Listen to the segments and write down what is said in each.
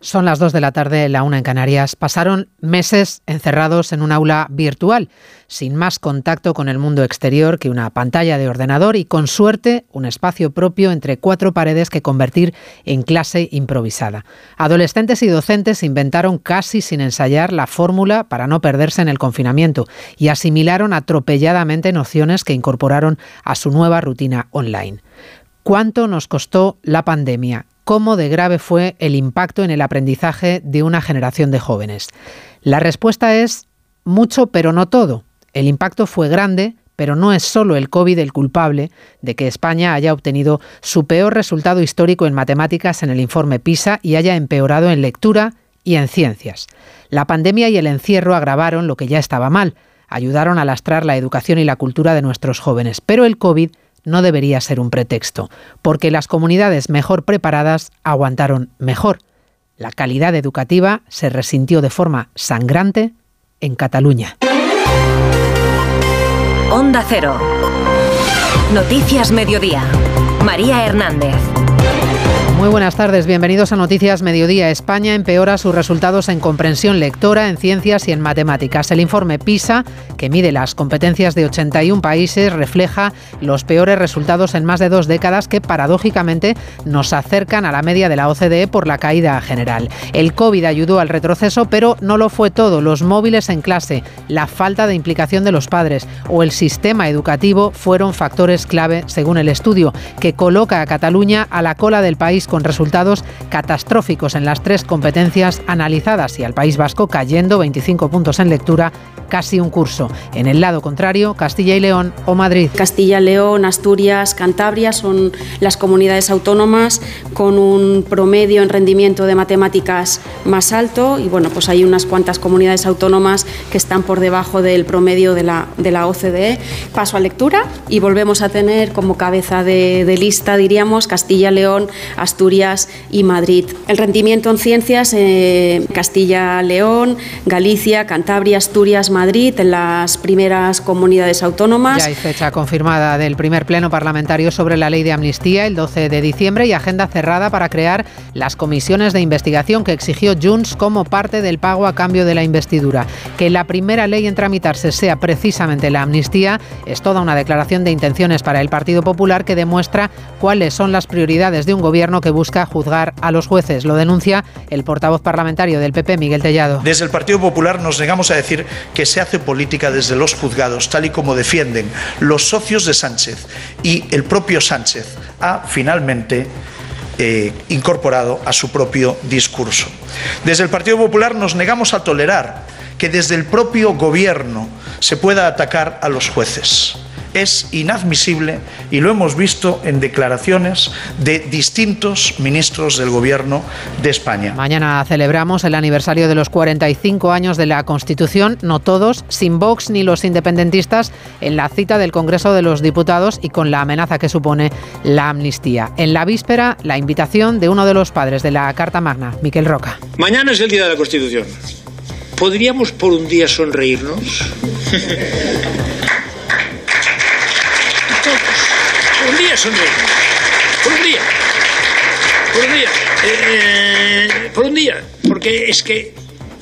Son las 2 de la tarde, la una en Canarias. Pasaron meses encerrados en un aula virtual, sin más contacto con el mundo exterior que una pantalla de ordenador y, con suerte, un espacio propio entre cuatro paredes que convertir en clase improvisada. Adolescentes y docentes inventaron casi sin ensayar la fórmula para no perderse en el confinamiento y asimilaron atropelladamente nociones que incorporaron a su nueva rutina online. ¿Cuánto nos costó la pandemia? ¿Cómo de grave fue el impacto en el aprendizaje de una generación de jóvenes? La respuesta es mucho, pero no todo. El impacto fue grande, pero no es solo el COVID el culpable de que España haya obtenido su peor resultado histórico en matemáticas en el informe PISA y haya empeorado en lectura y en ciencias. La pandemia y el encierro agravaron lo que ya estaba mal, ayudaron a lastrar la educación y la cultura de nuestros jóvenes, pero el COVID no debería ser un pretexto, porque las comunidades mejor preparadas aguantaron mejor. La calidad educativa se resintió de forma sangrante en Cataluña. Onda Cero. Noticias Mediodía. María Hernández. Muy buenas tardes, bienvenidos a Noticias Mediodía. España empeora sus resultados en comprensión lectora, en ciencias y en matemáticas. El informe PISA, que mide las competencias de 81 países, refleja los peores resultados en más de dos décadas que paradójicamente nos acercan a la media de la OCDE por la caída general. El COVID ayudó al retroceso, pero no lo fue todo. Los móviles en clase, la falta de implicación de los padres o el sistema educativo fueron factores clave, según el estudio, que coloca a Cataluña a la cola del país con resultados catastróficos en las tres competencias analizadas y al País Vasco cayendo 25 puntos en lectura, casi un curso. En el lado contrario, Castilla y León o Madrid. Castilla, León, Asturias, Cantabria son las comunidades autónomas con un promedio en rendimiento de matemáticas más alto y bueno, pues hay unas cuantas comunidades autónomas que están por debajo del promedio de la, de la OCDE. Paso a lectura y volvemos a tener como cabeza de, lista, diríamos, Castilla, León, Asturias, Asturias y Madrid. El rendimiento en ciencias, eh, Castilla, León, Galicia, Cantabria, Asturias, Madrid, en las primeras comunidades autónomas. Ya hay fecha confirmada del primer pleno parlamentario sobre la ley de amnistía el 12 de diciembre y agenda cerrada para crear las comisiones de investigación que exigió Junts como parte del pago a cambio de la investidura. Que la primera ley en tramitarse sea precisamente la amnistía es toda una declaración de intenciones para el Partido Popular que demuestra cuáles son las prioridades de un gobierno que busca juzgar a los jueces. Lo denuncia el portavoz parlamentario del PP, Miguel Tellado. Desde el Partido Popular nos negamos a decir que se hace política desde los juzgados, tal y como defienden los socios de Sánchez y el propio Sánchez ha finalmente eh, incorporado a su propio discurso. Desde el Partido Popular nos negamos a tolerar que desde el propio Gobierno se pueda atacar a los jueces es inadmisible y lo hemos visto en declaraciones de distintos ministros del Gobierno de España. Mañana celebramos el aniversario de los 45 años de la Constitución, no todos, sin Vox ni los independentistas, en la cita del Congreso de los Diputados y con la amenaza que supone la amnistía. En la víspera, la invitación de uno de los padres de la Carta Magna, Miquel Roca. Mañana es el Día de la Constitución. ¿Podríamos por un día sonreírnos? Por un día. Por un día. Eh, por un día. Porque es que,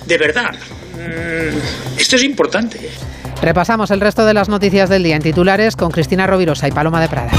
de verdad, mm, esto es importante. Repasamos el resto de las noticias del día en titulares con Cristina Rovirosa y Paloma de Prada.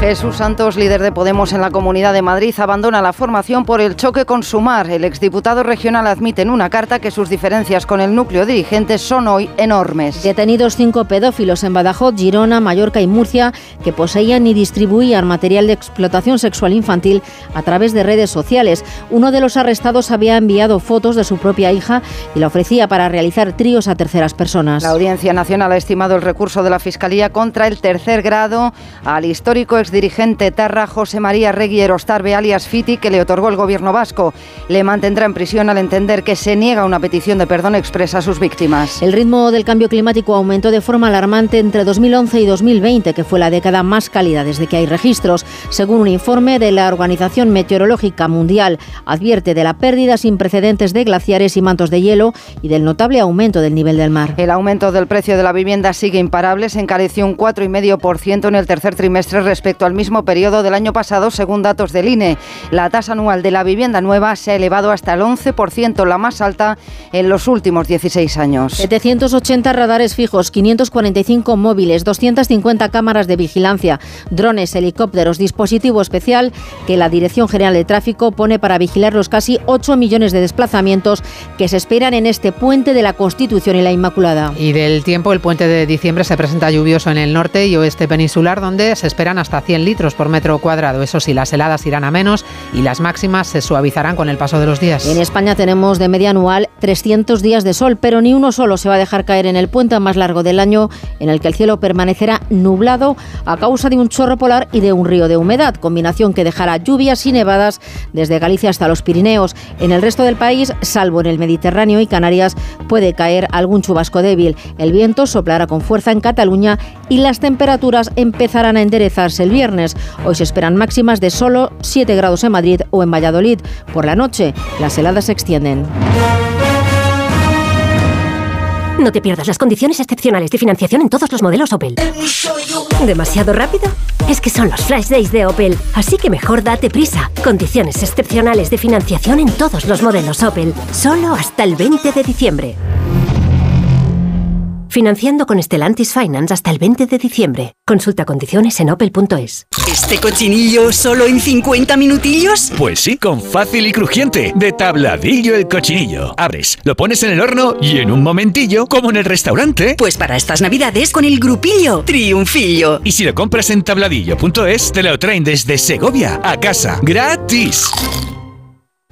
Jesús Santos, líder de Podemos en la Comunidad de Madrid, abandona la formación por el choque con Sumar. El exdiputado regional admite en una carta que sus diferencias con el núcleo dirigente son hoy enormes. Detenidos cinco pedófilos en Badajoz, Girona, Mallorca y Murcia que poseían y distribuían material de explotación sexual infantil a través de redes sociales. Uno de los arrestados había enviado fotos de su propia hija y la ofrecía para realizar tríos a terceras personas. La Audiencia Nacional ha estimado el recurso de la Fiscalía contra el tercer grado al histórico ex dirigente Tarra José María Regui Erostarbe alias Fiti que le otorgó el gobierno vasco. Le mantendrá en prisión al entender que se niega una petición de perdón expresa a sus víctimas. El ritmo del cambio climático aumentó de forma alarmante entre 2011 y 2020, que fue la década más cálida desde que hay registros. Según un informe de la Organización Meteorológica Mundial, advierte de la pérdida sin precedentes de glaciares y mantos de hielo y del notable aumento del nivel del mar. El aumento del precio de la vivienda sigue imparable, se encareció un 4,5% en el tercer trimestre respecto respecto al mismo periodo del año pasado, según datos del INE. La tasa anual de la vivienda nueva se ha elevado hasta el 11%, la más alta en los últimos 16 años. 780 radares fijos, 545 móviles, 250 cámaras de vigilancia, drones, helicópteros, dispositivo especial que la Dirección General de Tráfico pone para vigilar los casi 8 millones de desplazamientos que se esperan en este puente de la Constitución y la Inmaculada. Y del tiempo, el puente de diciembre se presenta lluvioso en el norte y oeste peninsular, donde se esperan hasta 100 litros por metro cuadrado. Eso sí, las heladas irán a menos y las máximas se suavizarán con el paso de los días. En España tenemos de media anual 300 días de sol, pero ni uno solo se va a dejar caer en el puente más largo del año, en el que el cielo permanecerá nublado a causa de un chorro polar y de un río de humedad, combinación que dejará lluvias y nevadas desde Galicia hasta los Pirineos. En el resto del país, salvo en el Mediterráneo y Canarias, puede caer algún chubasco débil. El viento soplará con fuerza en Cataluña y las temperaturas empezarán a enderezarse el Hoy se esperan máximas de solo 7 grados en Madrid o en Valladolid. Por la noche, las heladas se extienden. No te pierdas las condiciones excepcionales de financiación en todos los modelos Opel. ¿Demasiado rápido? Es que son los flash days de Opel, así que mejor date prisa. Condiciones excepcionales de financiación en todos los modelos Opel, solo hasta el 20 de diciembre. Financiando con Stellantis Finance hasta el 20 de diciembre. Consulta condiciones en opel.es. ¿Este cochinillo solo en 50 minutillos? Pues sí, con fácil y crujiente. De tabladillo el cochinillo. Abres, lo pones en el horno y en un momentillo, como en el restaurante. Pues para estas navidades con el grupillo Triunfillo. Y si lo compras en tabladillo.es, te lo traen desde Segovia a casa. ¡Gratis!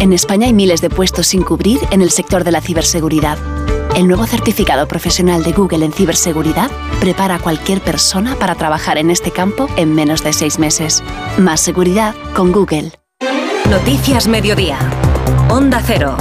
En España hay miles de puestos sin cubrir en el sector de la ciberseguridad. El nuevo certificado profesional de Google en ciberseguridad prepara a cualquier persona para trabajar en este campo en menos de seis meses. Más seguridad con Google. Noticias Mediodía. Onda Cero.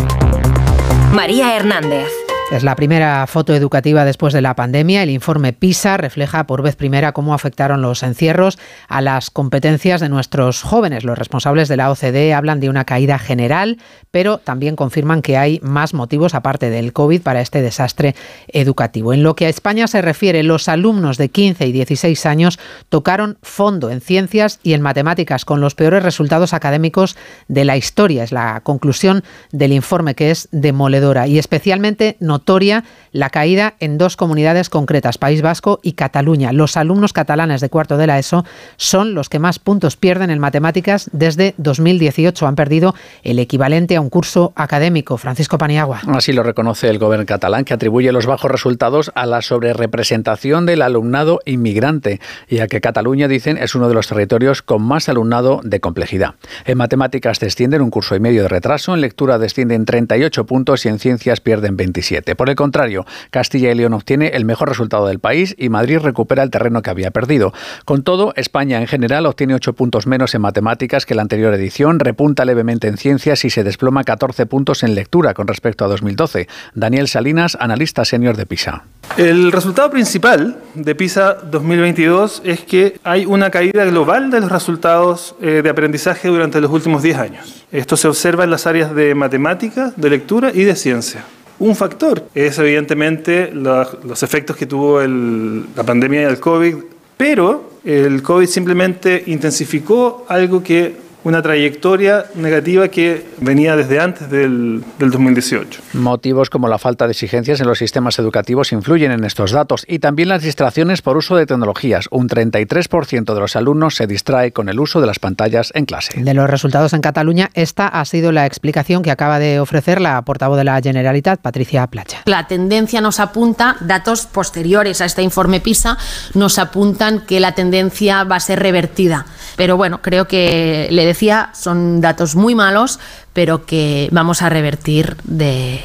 María Hernández. Es la primera foto educativa después de la pandemia. El informe PISA refleja por vez primera cómo afectaron los encierros a las competencias de nuestros jóvenes. Los responsables de la OCDE hablan de una caída general, pero también confirman que hay más motivos aparte del COVID para este desastre educativo. En lo que a España se refiere, los alumnos de 15 y 16 años tocaron fondo en ciencias y en matemáticas con los peores resultados académicos de la historia. Es la conclusión del informe que es demoledora y especialmente notoria la caída en dos comunidades concretas, País Vasco y Cataluña. Los alumnos catalanes de cuarto de la ESO son los que más puntos pierden en matemáticas desde 2018. Han perdido el equivalente a un curso académico. Francisco Paniagua. Así lo reconoce el gobierno catalán, que atribuye los bajos resultados a la sobrerepresentación del alumnado inmigrante y a que Cataluña, dicen, es uno de los territorios con más alumnado de complejidad. En matemáticas descienden un curso y medio de retraso, en lectura descienden 38 puntos y en ciencias pierden 27. Por el contrario, Castilla y León obtiene el mejor resultado del país y Madrid recupera el terreno que había perdido. Con todo, España en general obtiene 8 puntos menos en matemáticas que la anterior edición, repunta levemente en ciencias y se desploma 14 puntos en lectura con respecto a 2012. Daniel Salinas, analista senior de PISA. El resultado principal de PISA 2022 es que hay una caída global de los resultados eh, de aprendizaje durante los últimos 10 años. Esto se observa en las áreas de matemática, de lectura y de ciencia. Un factor. Es evidentemente los efectos que tuvo la pandemia del COVID, pero el COVID simplemente intensificó algo que una trayectoria negativa que venía desde antes del, del, 2018. Motivos como la falta de exigencias en los sistemas educativos influyen en estos datos y también las distracciones por uso de tecnologías. Un 33% de los alumnos se distrae con el uso de las pantallas en clase. De los resultados en Cataluña, esta ha sido la explicación que acaba de ofrecer la portavoz de la Generalitat, Patricia Placha. La tendencia nos apunta, datos posteriores a este informe PISA, nos apuntan que la tendencia va a ser revertida. Pero bueno, creo que le son datos muy malos, pero que vamos a revertir de,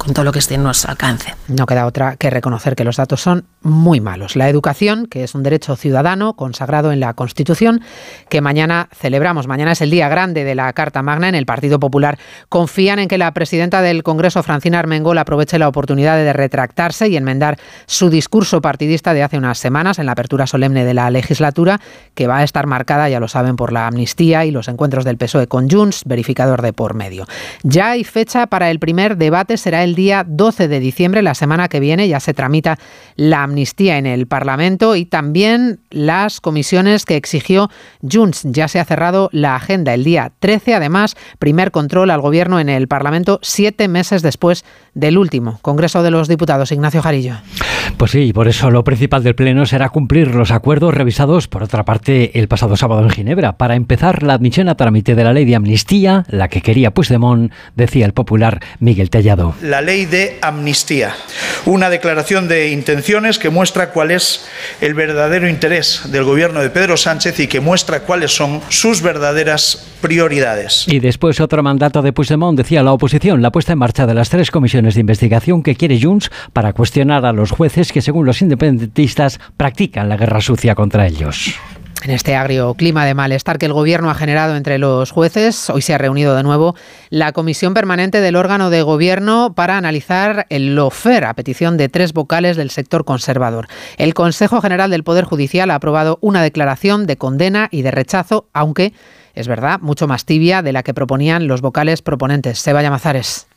con todo lo que esté en nuestro alcance. No queda otra que reconocer que los datos son muy malos. La educación, que es un derecho ciudadano consagrado en la Constitución, que mañana celebramos. Mañana es el día grande de la Carta Magna en el Partido Popular. Confían en que la presidenta del Congreso, Francina Armengol, aproveche la oportunidad de retractarse y enmendar su discurso partidista de hace unas semanas en la apertura solemne de la legislatura, que va a estar marcada, ya lo saben, por la amnistía y los encuentros del PSOE con Junts, verificador de por medio. Ya hay fecha para el primer debate, será el el día 12 de diciembre, la semana que viene, ya se tramita la amnistía en el Parlamento y también las comisiones que exigió Junts. Ya se ha cerrado la agenda el día 13, además, primer control al Gobierno en el Parlamento siete meses después del último Congreso de los Diputados. Ignacio Jarillo. Pues sí, por eso lo principal del Pleno será cumplir los acuerdos revisados, por otra parte, el pasado sábado en Ginebra, para empezar la admisión a trámite de la ley de amnistía, la que quería Puigdemont, decía el popular Miguel Tellado la ley de amnistía, una declaración de intenciones que muestra cuál es el verdadero interés del gobierno de Pedro Sánchez y que muestra cuáles son sus verdaderas prioridades. Y después otro mandato de Puigdemont decía la oposición, la puesta en marcha de las tres comisiones de investigación que quiere Junts para cuestionar a los jueces que según los independentistas practican la guerra sucia contra ellos. En este agrio clima de malestar que el Gobierno ha generado entre los jueces, hoy se ha reunido de nuevo la Comisión Permanente del órgano de Gobierno para analizar el LOFER a petición de tres vocales del sector conservador. El Consejo General del Poder Judicial ha aprobado una declaración de condena y de rechazo, aunque es verdad, mucho más tibia de la que proponían los vocales proponentes. Seba Llamazares.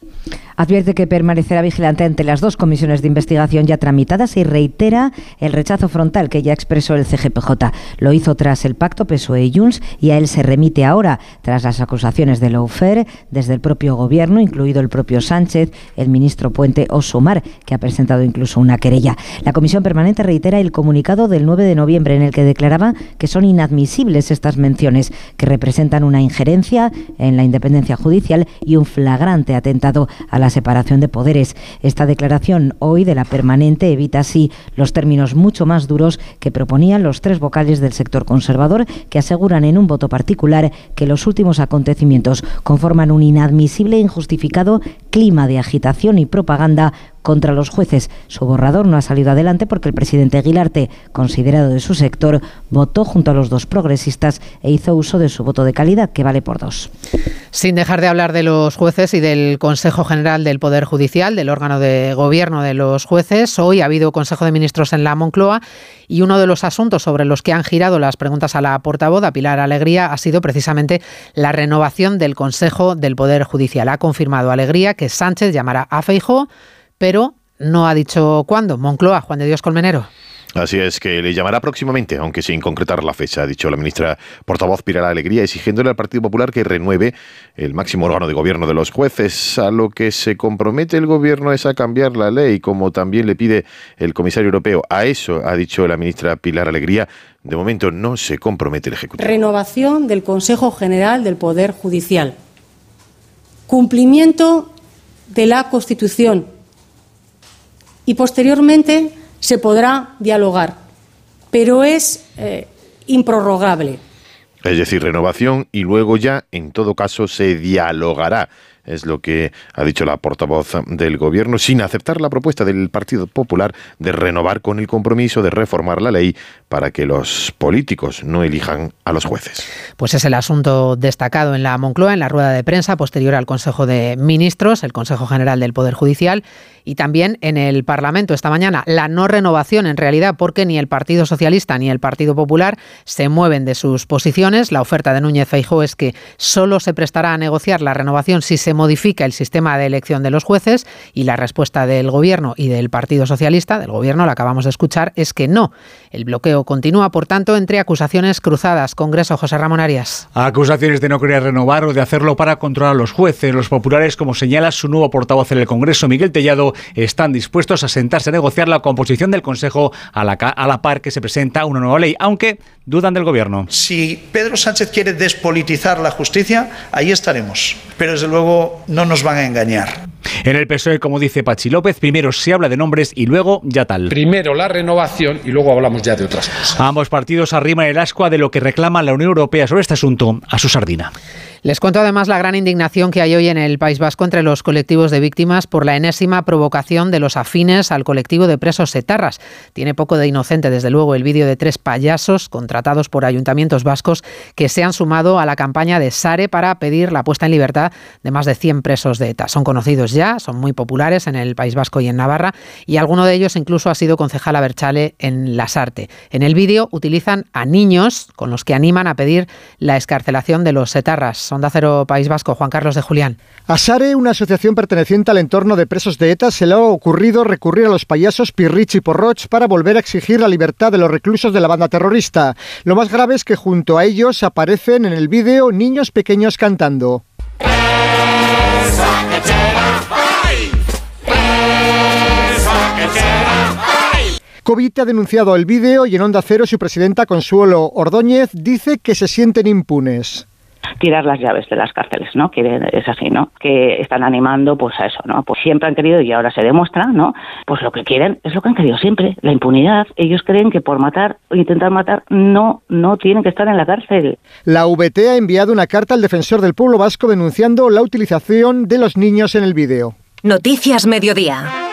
Advierte que permanecerá vigilante ante las dos comisiones de investigación ya tramitadas y reitera el rechazo frontal que ya expresó el CGPJ. Lo hizo tras el pacto PSOE y y a él se remite ahora tras las acusaciones de Lawfare desde el propio gobierno, incluido el propio Sánchez, el ministro Puente o Sumar, que ha presentado incluso una querella. La comisión permanente reitera el comunicado del 9 de noviembre en el que declaraba que son inadmisibles estas menciones que representan una injerencia en la independencia judicial y un flagrante atentado a la separación de poderes. Esta declaración hoy de la permanente evita así los términos mucho más duros que proponían los tres vocales del sector conservador que aseguran en un voto particular que los últimos acontecimientos conforman un inadmisible e injustificado clima de agitación y propaganda contra los jueces. Su borrador no ha salido adelante porque el presidente Aguilarte, considerado de su sector, votó junto a los dos progresistas e hizo uso de su voto de calidad, que vale por dos. Sin dejar de hablar de los jueces y del Consejo General del Poder Judicial, del órgano de gobierno de los jueces, hoy ha habido Consejo de Ministros en la Moncloa y uno de los asuntos sobre los que han girado las preguntas a la portavoz, a Pilar Alegría, ha sido precisamente la renovación del Consejo del Poder Judicial. Ha confirmado Alegría que Sánchez llamará a Feijó pero no ha dicho cuándo. Moncloa, Juan de Dios Colmenero. Así es que le llamará próximamente, aunque sin concretar la fecha, ha dicho la ministra portavoz Pilar Alegría, exigiéndole al Partido Popular que renueve el máximo órgano de gobierno de los jueces. A lo que se compromete el gobierno es a cambiar la ley, como también le pide el comisario europeo. A eso ha dicho la ministra Pilar Alegría. De momento no se compromete el Ejecutivo. Renovación del Consejo General del Poder Judicial. Cumplimiento de la Constitución y posteriormente se podrá dialogar, pero es eh, improrrogable. Es decir, renovación y luego ya, en todo caso, se dialogará es lo que ha dicho la portavoz del Gobierno, sin aceptar la propuesta del Partido Popular de renovar con el compromiso de reformar la ley para que los políticos no elijan a los jueces. Pues es el asunto destacado en la Moncloa, en la rueda de prensa posterior al Consejo de Ministros, el Consejo General del Poder Judicial y también en el Parlamento esta mañana. La no renovación, en realidad, porque ni el Partido Socialista ni el Partido Popular se mueven de sus posiciones. La oferta de Núñez Feijóo es que solo se prestará a negociar la renovación si se modifica el sistema de elección de los jueces y la respuesta del Gobierno y del Partido Socialista, del Gobierno, la acabamos de escuchar, es que no. El bloqueo continúa, por tanto, entre acusaciones cruzadas. Congreso José Ramón Arias. Acusaciones de no querer renovar o de hacerlo para controlar a los jueces. Los populares, como señala su nuevo portavoz en el Congreso, Miguel Tellado, están dispuestos a sentarse a negociar la composición del Consejo a la, a la par que se presenta una nueva ley, aunque dudan del Gobierno. Si Pedro Sánchez quiere despolitizar la justicia, ahí estaremos. Pero desde luego no nos van a engañar. En el PSOE, como dice Pachi López, primero se habla de nombres y luego ya tal. Primero la renovación y luego hablamos ya de otras cosas. Ambos partidos arriman el ascua de lo que reclama la Unión Europea sobre este asunto a su sardina. Les cuento además la gran indignación que hay hoy en el País Vasco entre los colectivos de víctimas por la enésima provocación de los afines al colectivo de presos etarras. Tiene poco de inocente, desde luego, el vídeo de tres payasos contratados por ayuntamientos vascos que se han sumado a la campaña de Sare para pedir la puesta en libertad de más de 100 presos de ETA. Son conocidos ya, son muy populares en el País Vasco y en Navarra, y alguno de ellos incluso ha sido concejal Berchale en Lasarte. En el vídeo utilizan a niños con los que animan a pedir la escarcelación de los etarras. Onda Cero País Vasco, Juan Carlos de Julián. A SARE, una asociación perteneciente al entorno de presos de ETA, se le ha ocurrido recurrir a los payasos Pirrich y Porroch para volver a exigir la libertad de los reclusos de la banda terrorista. Lo más grave es que junto a ellos aparecen en el vídeo niños pequeños cantando. Covite ha denunciado el vídeo y en Onda Cero su presidenta Consuelo Ordóñez dice que se sienten impunes tirar las llaves de las cárceles, ¿no? Que es así, ¿no? Que están animando pues a eso, ¿no? Pues siempre han querido y ahora se demuestra, ¿no? Pues lo que quieren es lo que han querido siempre, la impunidad. Ellos creen que por matar o intentar matar no no tienen que estar en la cárcel. La VT ha enviado una carta al defensor del pueblo vasco denunciando la utilización de los niños en el vídeo. Noticias Mediodía.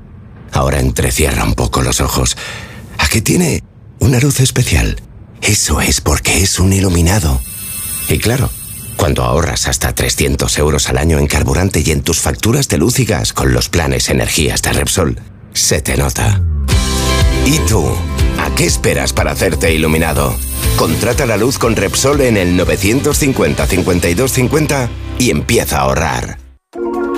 Ahora entrecierra un poco los ojos. ¿A qué tiene una luz especial? Eso es porque es un iluminado. Y claro, cuando ahorras hasta 300 euros al año en carburante y en tus facturas de luz y gas con los planes energías de Repsol, se te nota. ¿Y tú? ¿A qué esperas para hacerte iluminado? Contrata la luz con Repsol en el 950 5250 y empieza a ahorrar.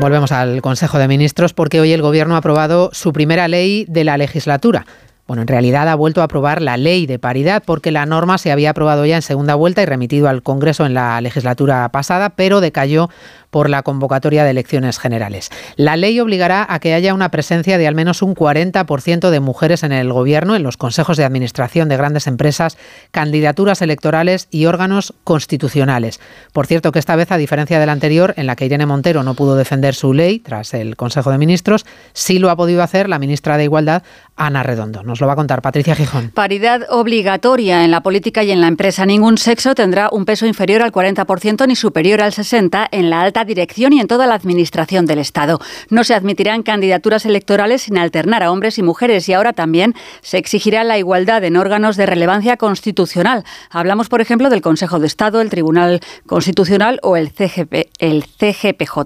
Volvemos al Consejo de Ministros porque hoy el Gobierno ha aprobado su primera ley de la legislatura. Bueno, en realidad ha vuelto a aprobar la ley de paridad porque la norma se había aprobado ya en segunda vuelta y remitido al Congreso en la legislatura pasada, pero decayó por la convocatoria de elecciones generales. La ley obligará a que haya una presencia de al menos un 40% de mujeres en el gobierno, en los consejos de administración de grandes empresas, candidaturas electorales y órganos constitucionales. Por cierto, que esta vez, a diferencia de la anterior, en la que Irene Montero no pudo defender su ley tras el Consejo de Ministros, sí lo ha podido hacer la ministra de Igualdad, Ana Redondo. Nos lo va a contar Patricia Gijón. Paridad obligatoria en la política y en la empresa. Ningún sexo tendrá un peso inferior al 40% ni superior al 60% en la alta dirección y en toda la administración del Estado. No se admitirán candidaturas electorales sin alternar a hombres y mujeres y ahora también se exigirá la igualdad en órganos de relevancia constitucional. Hablamos, por ejemplo, del Consejo de Estado, el Tribunal Constitucional o el, CGP, el CGPJ.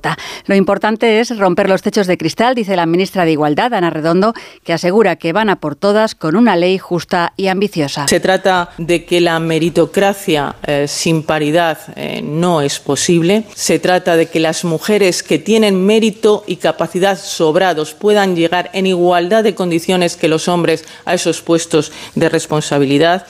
Lo importante es romper los techos de cristal, dice la ministra de Igualdad, Ana Redondo, que asegura que van a por todas con una ley justa y ambiciosa. Se trata de que la meritocracia eh, sin paridad eh, no es posible. Se trata de que las mujeres que tienen mérito y capacidad sobrados puedan llegar en igualdad de condiciones que los hombres a esos puestos de responsabilidad.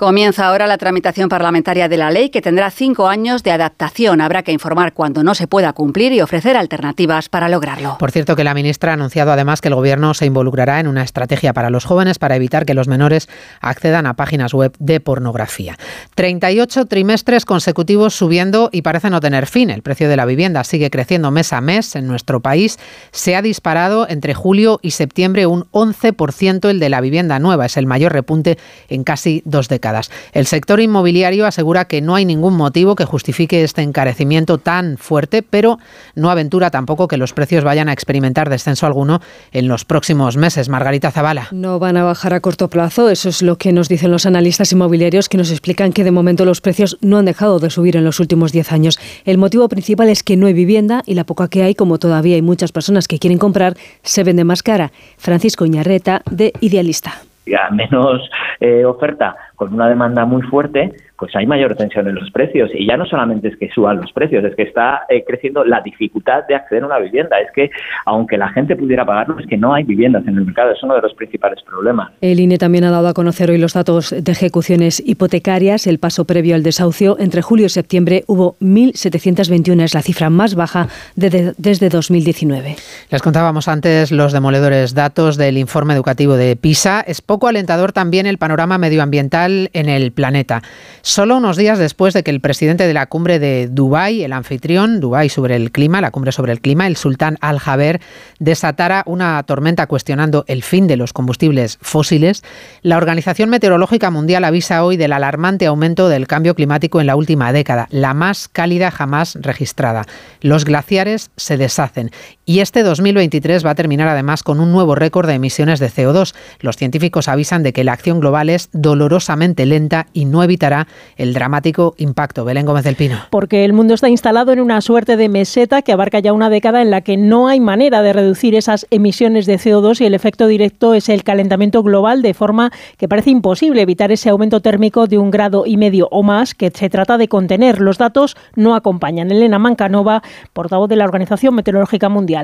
Comienza ahora la tramitación parlamentaria de la ley que tendrá cinco años de adaptación. Habrá que informar cuando no se pueda cumplir y ofrecer alternativas para lograrlo. Por cierto, que la ministra ha anunciado además que el Gobierno se involucrará en una estrategia para los jóvenes para evitar que los menores accedan a páginas web de pornografía. 38 trimestres consecutivos subiendo y parece no tener fin. El precio de la vivienda sigue creciendo mes a mes en nuestro país. Se ha disparado entre julio y septiembre un 11% el de la vivienda nueva. Es el mayor repunte en casi dos décadas. El sector inmobiliario asegura que no hay ningún motivo que justifique este encarecimiento tan fuerte, pero no aventura tampoco que los precios vayan a experimentar descenso alguno en los próximos meses. Margarita Zavala. No van a bajar a corto plazo, eso es lo que nos dicen los analistas inmobiliarios que nos explican que de momento los precios no han dejado de subir en los últimos 10 años. El motivo principal es que no hay vivienda y la poca que hay, como todavía hay muchas personas que quieren comprar, se vende más cara. Francisco Iñarreta, de Idealista. Menos eh, oferta, con una demanda muy fuerte, pues hay mayor tensión en los precios. Y ya no solamente es que suban los precios, es que está eh, creciendo la dificultad de acceder a una vivienda. Es que, aunque la gente pudiera pagarlo, es que no hay viviendas en el mercado. Es uno de los principales problemas. El INE también ha dado a conocer hoy los datos de ejecuciones hipotecarias. El paso previo al desahucio, entre julio y septiembre, hubo 1.721, es la cifra más baja desde 2019. Les contábamos antes los demoledores datos del informe educativo de PISA. Es poco alentador también el panorama medioambiental en el planeta solo unos días después de que el presidente de la cumbre de Dubái, el anfitrión, Dubái sobre el clima, la cumbre sobre el clima, el sultán Al-Jaber, desatara una tormenta cuestionando el fin de los combustibles fósiles, la Organización Meteorológica Mundial avisa hoy del alarmante aumento del cambio climático en la última década, la más cálida jamás registrada. Los glaciares se deshacen y este 2023 va a terminar además con un nuevo récord de emisiones de CO2. Los científicos avisan de que la acción global es dolorosamente lenta y no evitará el dramático impacto. Belén Gómez del Pino. Porque el mundo está instalado en una suerte de meseta que abarca ya una década en la que no hay manera de reducir esas emisiones de CO2 y el efecto directo es el calentamiento global, de forma que parece imposible evitar ese aumento térmico de un grado y medio o más que se trata de contener. Los datos no acompañan. Elena Mancanova, portavoz de la Organización Meteorológica Mundial.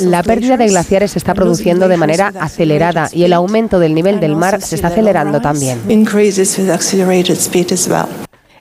La pérdida de glaciares se está produciendo de manera acelerada y el aumento del nivel del mar se está acelerando también.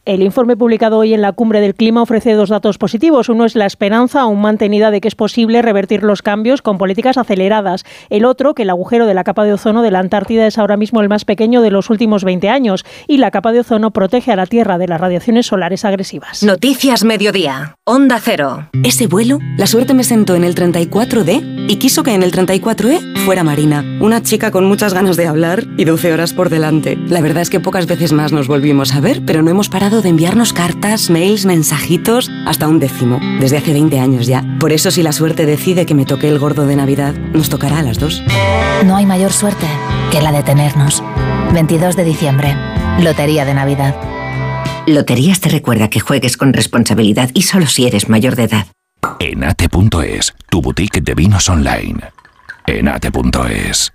El informe publicado hoy en la Cumbre del Clima ofrece dos datos positivos. Uno es la esperanza aún mantenida de que es posible revertir los cambios con políticas aceleradas. El otro, que el agujero de la capa de ozono de la Antártida es ahora mismo el más pequeño de los últimos 20 años y la capa de ozono protege a la Tierra de las radiaciones solares agresivas. Noticias Mediodía. Onda Cero. Ese vuelo, la suerte me sentó en el 34D y quiso que en el 34E fuera Marina, una chica con muchas ganas de hablar y 12 horas por delante. La verdad es que pocas veces más nos volvimos a ver, pero no hemos parado de enviarnos cartas, mails, mensajitos, hasta un décimo, desde hace 20 años ya. Por eso si la suerte decide que me toque el gordo de Navidad, nos tocará a las dos. No hay mayor suerte que la de tenernos. 22 de diciembre, Lotería de Navidad. Loterías te recuerda que juegues con responsabilidad y solo si eres mayor de edad. Enate.es, tu boutique de vinos online. Enate.es.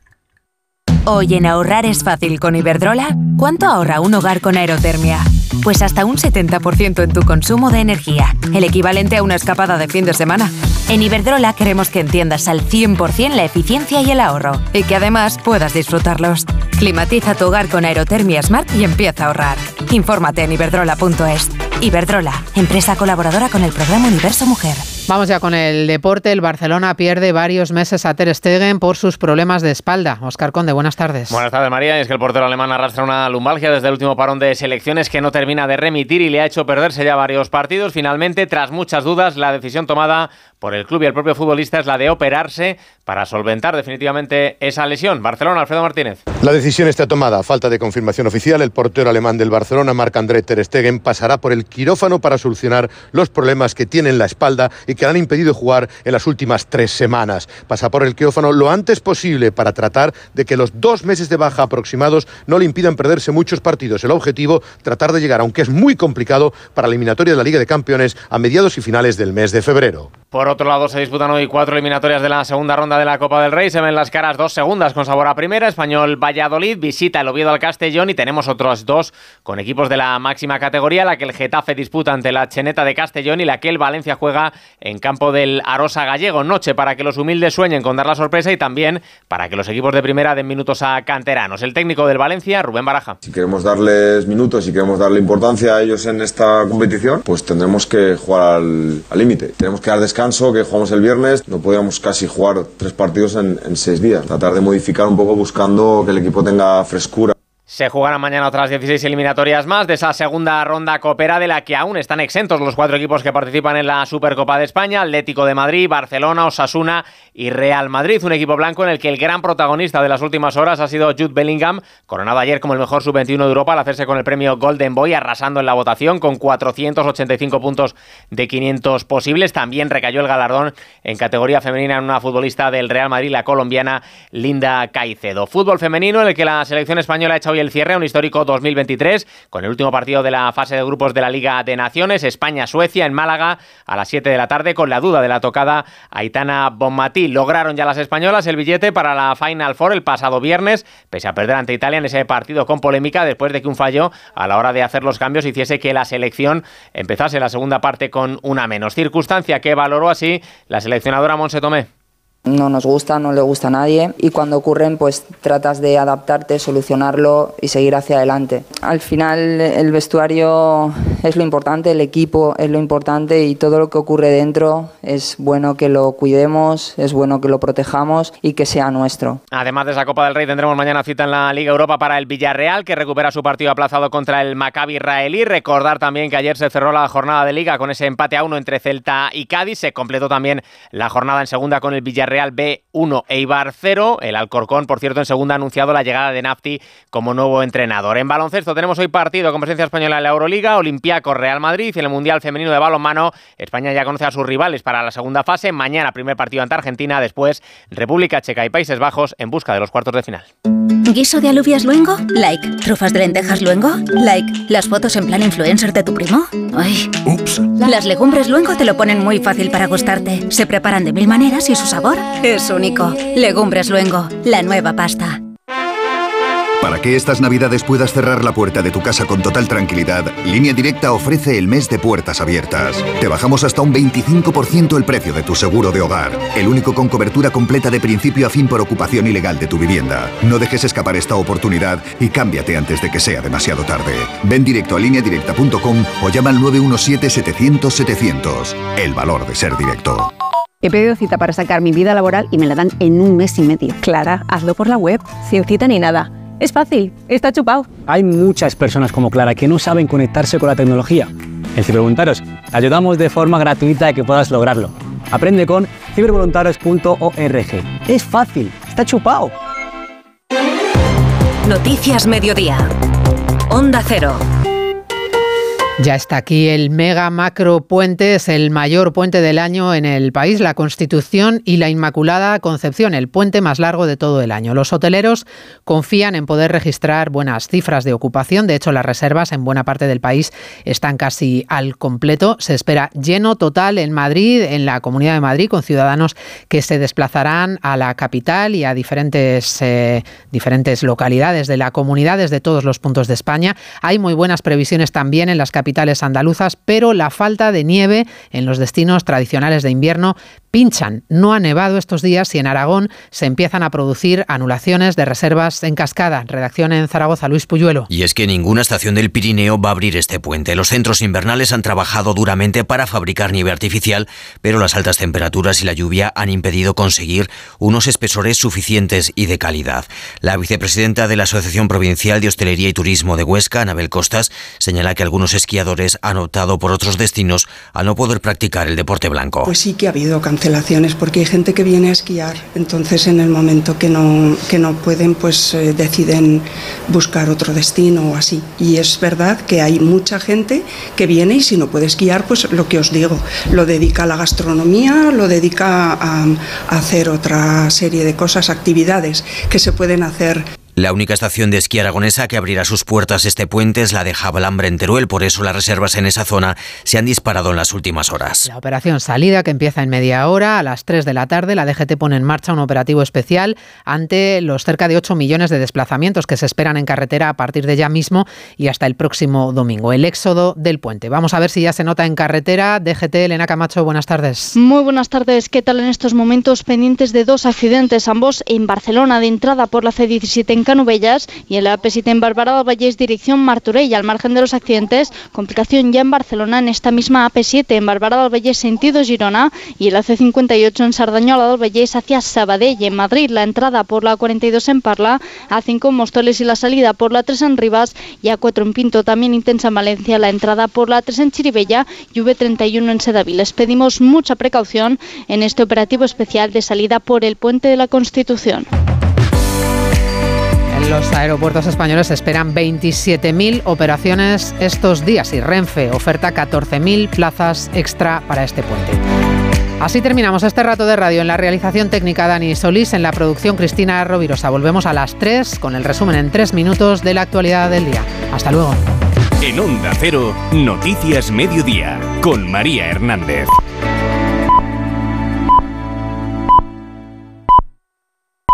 Hoy en ahorrar es fácil con Iberdrola. ¿Cuánto ahorra un hogar con aerotermia? Pues hasta un 70% en tu consumo de energía, el equivalente a una escapada de fin de semana. En Iberdrola queremos que entiendas al 100% la eficiencia y el ahorro y que además puedas disfrutarlos. Climatiza tu hogar con Aerotermia Smart y empieza a ahorrar. Infórmate en iberdrola.es. Iberdrola, empresa colaboradora con el programa Universo Mujer. Vamos ya con el deporte. El Barcelona pierde varios meses a Ter Stegen por sus problemas de espalda. Oscar Conde, buenas tardes. Buenas tardes, María. Es que el portero alemán arrastra una lumbalgia desde el último parón de selecciones que no termina de remitir y le ha hecho perderse ya varios partidos. Finalmente, tras muchas dudas, la decisión tomada por el club y el propio futbolista es la de operarse para solventar definitivamente esa lesión. Barcelona, Alfredo Martínez. La decisión está tomada. Falta de confirmación oficial. El portero alemán del Barcelona, Marc-André Ter Stegen, pasará por el quirófano para solucionar los problemas que tiene en la espalda y que le han impedido jugar en las últimas tres semanas. Pasa por el quirófano lo antes posible para tratar de que los dos meses de baja aproximados no le impidan perderse muchos partidos. El objetivo, tratar de llegar, aunque es muy complicado, para la eliminatoria de la Liga de Campeones a mediados y finales del mes de febrero. Por otro lado, se disputan hoy cuatro eliminatorias de la segunda ronda de la Copa del Rey. Se ven las caras dos segundas con sabor a primera. Español Valladolid visita el Oviedo al Castellón y tenemos otros dos con equipos de la máxima categoría, la que el Getafe disputa ante la Cheneta de Castellón y la que el Valencia juega en campo del Arosa Gallego. Noche para que los humildes sueñen con dar la sorpresa y también para que los equipos de primera den minutos a canteranos. El técnico del Valencia, Rubén Baraja. Si queremos darles minutos y queremos darle importancia a ellos en esta competición, pues tendremos que jugar al límite. Tenemos que dar descanso, que jugamos el viernes, no podíamos casi jugar tres partidos en, en seis días. Tratar de modificar un poco buscando que el equipo tenga frescura. Se jugarán mañana otras 16 eliminatorias más de esa segunda ronda copera de la que aún están exentos los cuatro equipos que participan en la Supercopa de España, Atlético de Madrid, Barcelona, Osasuna y Real Madrid, un equipo blanco en el que el gran protagonista de las últimas horas ha sido Jude Bellingham, coronado ayer como el mejor sub-21 de Europa al hacerse con el premio Golden Boy, arrasando en la votación con 485 puntos de 500 posibles. También recayó el galardón en categoría femenina en una futbolista del Real Madrid, la colombiana Linda Caicedo. Fútbol femenino en el que la selección española ha echado el cierre a un histórico 2023 con el último partido de la fase de grupos de la Liga de Naciones, España-Suecia en Málaga a las 7 de la tarde con la duda de la tocada Aitana Bonmatí. Lograron ya las españolas el billete para la Final Four el pasado viernes, pese a perder ante Italia en ese partido con polémica después de que un fallo a la hora de hacer los cambios hiciese que la selección empezase la segunda parte con una menos. Circunstancia que valoró así la seleccionadora Monse Tomé no nos gusta, no le gusta a nadie y cuando ocurren pues tratas de adaptarte, solucionarlo y seguir hacia adelante. Al final el vestuario es lo importante, el equipo es lo importante y todo lo que ocurre dentro es bueno que lo cuidemos, es bueno que lo protejamos y que sea nuestro. Además de esa Copa del Rey tendremos mañana cita en la Liga Europa para el Villarreal que recupera su partido aplazado contra el Maccabi israelí. Recordar también que ayer se cerró la jornada de Liga con ese empate a uno entre Celta y Cádiz. Se completó también la jornada en segunda con el Villarreal Real B1, Eibar 0. El Alcorcón, por cierto, en segunda ha anunciado la llegada de Nafti como nuevo entrenador. En baloncesto tenemos hoy partido con presencia española en la Euroliga, Olimpiaco Real Madrid y en el Mundial Femenino de Balonmano. España ya conoce a sus rivales para la segunda fase. Mañana primer partido ante Argentina, después República Checa y Países Bajos en busca de los cuartos de final. ¿Guiso de alubias luengo? Like. ¿Trufas de lentejas luengo? Like. ¿Las fotos en plan influencer de tu primo? Ay. Ups. Las legumbres luengo te lo ponen muy fácil para gustarte. Se preparan de mil maneras y su sabor es único. Legumbres Luengo, la nueva pasta. Para que estas navidades puedas cerrar la puerta de tu casa con total tranquilidad, Línea Directa ofrece el mes de puertas abiertas. Te bajamos hasta un 25% el precio de tu seguro de hogar, el único con cobertura completa de principio a fin por ocupación ilegal de tu vivienda. No dejes escapar esta oportunidad y cámbiate antes de que sea demasiado tarde. Ven directo a lineadirecta.com o llama al 917-700-700. El valor de ser directo. He pedido cita para sacar mi vida laboral y me la dan en un mes y medio. Clara, hazlo por la web, sin cita ni nada. Es fácil, está chupado. Hay muchas personas como Clara que no saben conectarse con la tecnología. En Cibervoluntarios te ayudamos de forma gratuita a que puedas lograrlo. Aprende con cibervoluntarios.org. Es fácil, está chupado. Noticias Mediodía. Onda Cero. Ya está aquí el mega macro puente, es el mayor puente del año en el país, la Constitución y la Inmaculada Concepción, el puente más largo de todo el año. Los hoteleros confían en poder registrar buenas cifras de ocupación, de hecho las reservas en buena parte del país están casi al completo. Se espera lleno total en Madrid, en la Comunidad de Madrid, con ciudadanos que se desplazarán a la capital y a diferentes, eh, diferentes localidades de la comunidad desde todos los puntos de España. Hay muy buenas previsiones también en las capitales capitales andaluzas, pero la falta de nieve en los destinos tradicionales de invierno pinchan. No ha nevado estos días y en Aragón se empiezan a producir anulaciones de reservas en cascada. Redacción en Zaragoza, Luis Puyuelo. Y es que ninguna estación del Pirineo va a abrir este puente. Los centros invernales han trabajado duramente para fabricar nieve artificial, pero las altas temperaturas y la lluvia han impedido conseguir unos espesores suficientes y de calidad. La vicepresidenta de la Asociación Provincial de Hostelería y Turismo de Huesca, Anabel Costas, señala que algunos esquiadores han optado por otros destinos al no poder practicar el deporte blanco. Pues sí que ha habido cancelaciones porque hay gente que viene a esquiar, entonces en el momento que no, que no pueden, pues eh, deciden buscar otro destino o así. Y es verdad que hay mucha gente que viene y si no puede esquiar, pues lo que os digo, lo dedica a la gastronomía, lo dedica a, a hacer otra serie de cosas, actividades que se pueden hacer la única estación de esquí aragonesa que abrirá sus puertas este puente es la de Jabalambre en Teruel, por eso las reservas en esa zona se han disparado en las últimas horas. La operación salida que empieza en media hora a las 3 de la tarde, la DGT pone en marcha un operativo especial ante los cerca de 8 millones de desplazamientos que se esperan en carretera a partir de ya mismo y hasta el próximo domingo, el éxodo del puente. Vamos a ver si ya se nota en carretera. DGT, Elena Camacho, buenas tardes. Muy buenas tardes. ¿Qué tal en estos momentos pendientes de dos accidentes, ambos en Barcelona, de entrada por la C17 en Y en la AP7 en Bárbara del Vallés dirección Martorell. Al margen de los accidentes, complicación ya en Barcelona en esta misma AP7 en Bárbara del Vallés sentido Girona y el AC58 en Sardañola del Vallés hacia Sabadell. En Madrid la entrada por la 42 en Parla, A5 en Mostoles y la salida por la 3 en Rivas y A4 en Pinto. También intensa en Valencia la entrada por la 3 en Chiribella y V31 en Sedavil. Les pedimos mucha precaución en este operativo especial de salida por el puente de la Constitución. Los aeropuertos españoles esperan 27.000 operaciones estos días y Renfe oferta 14.000 plazas extra para este puente. Así terminamos este rato de radio en la realización técnica Dani Solís, en la producción Cristina Rovirosa. Volvemos a las 3 con el resumen en 3 minutos de la actualidad del día. Hasta luego. En Onda Cero, Noticias Mediodía, con María Hernández.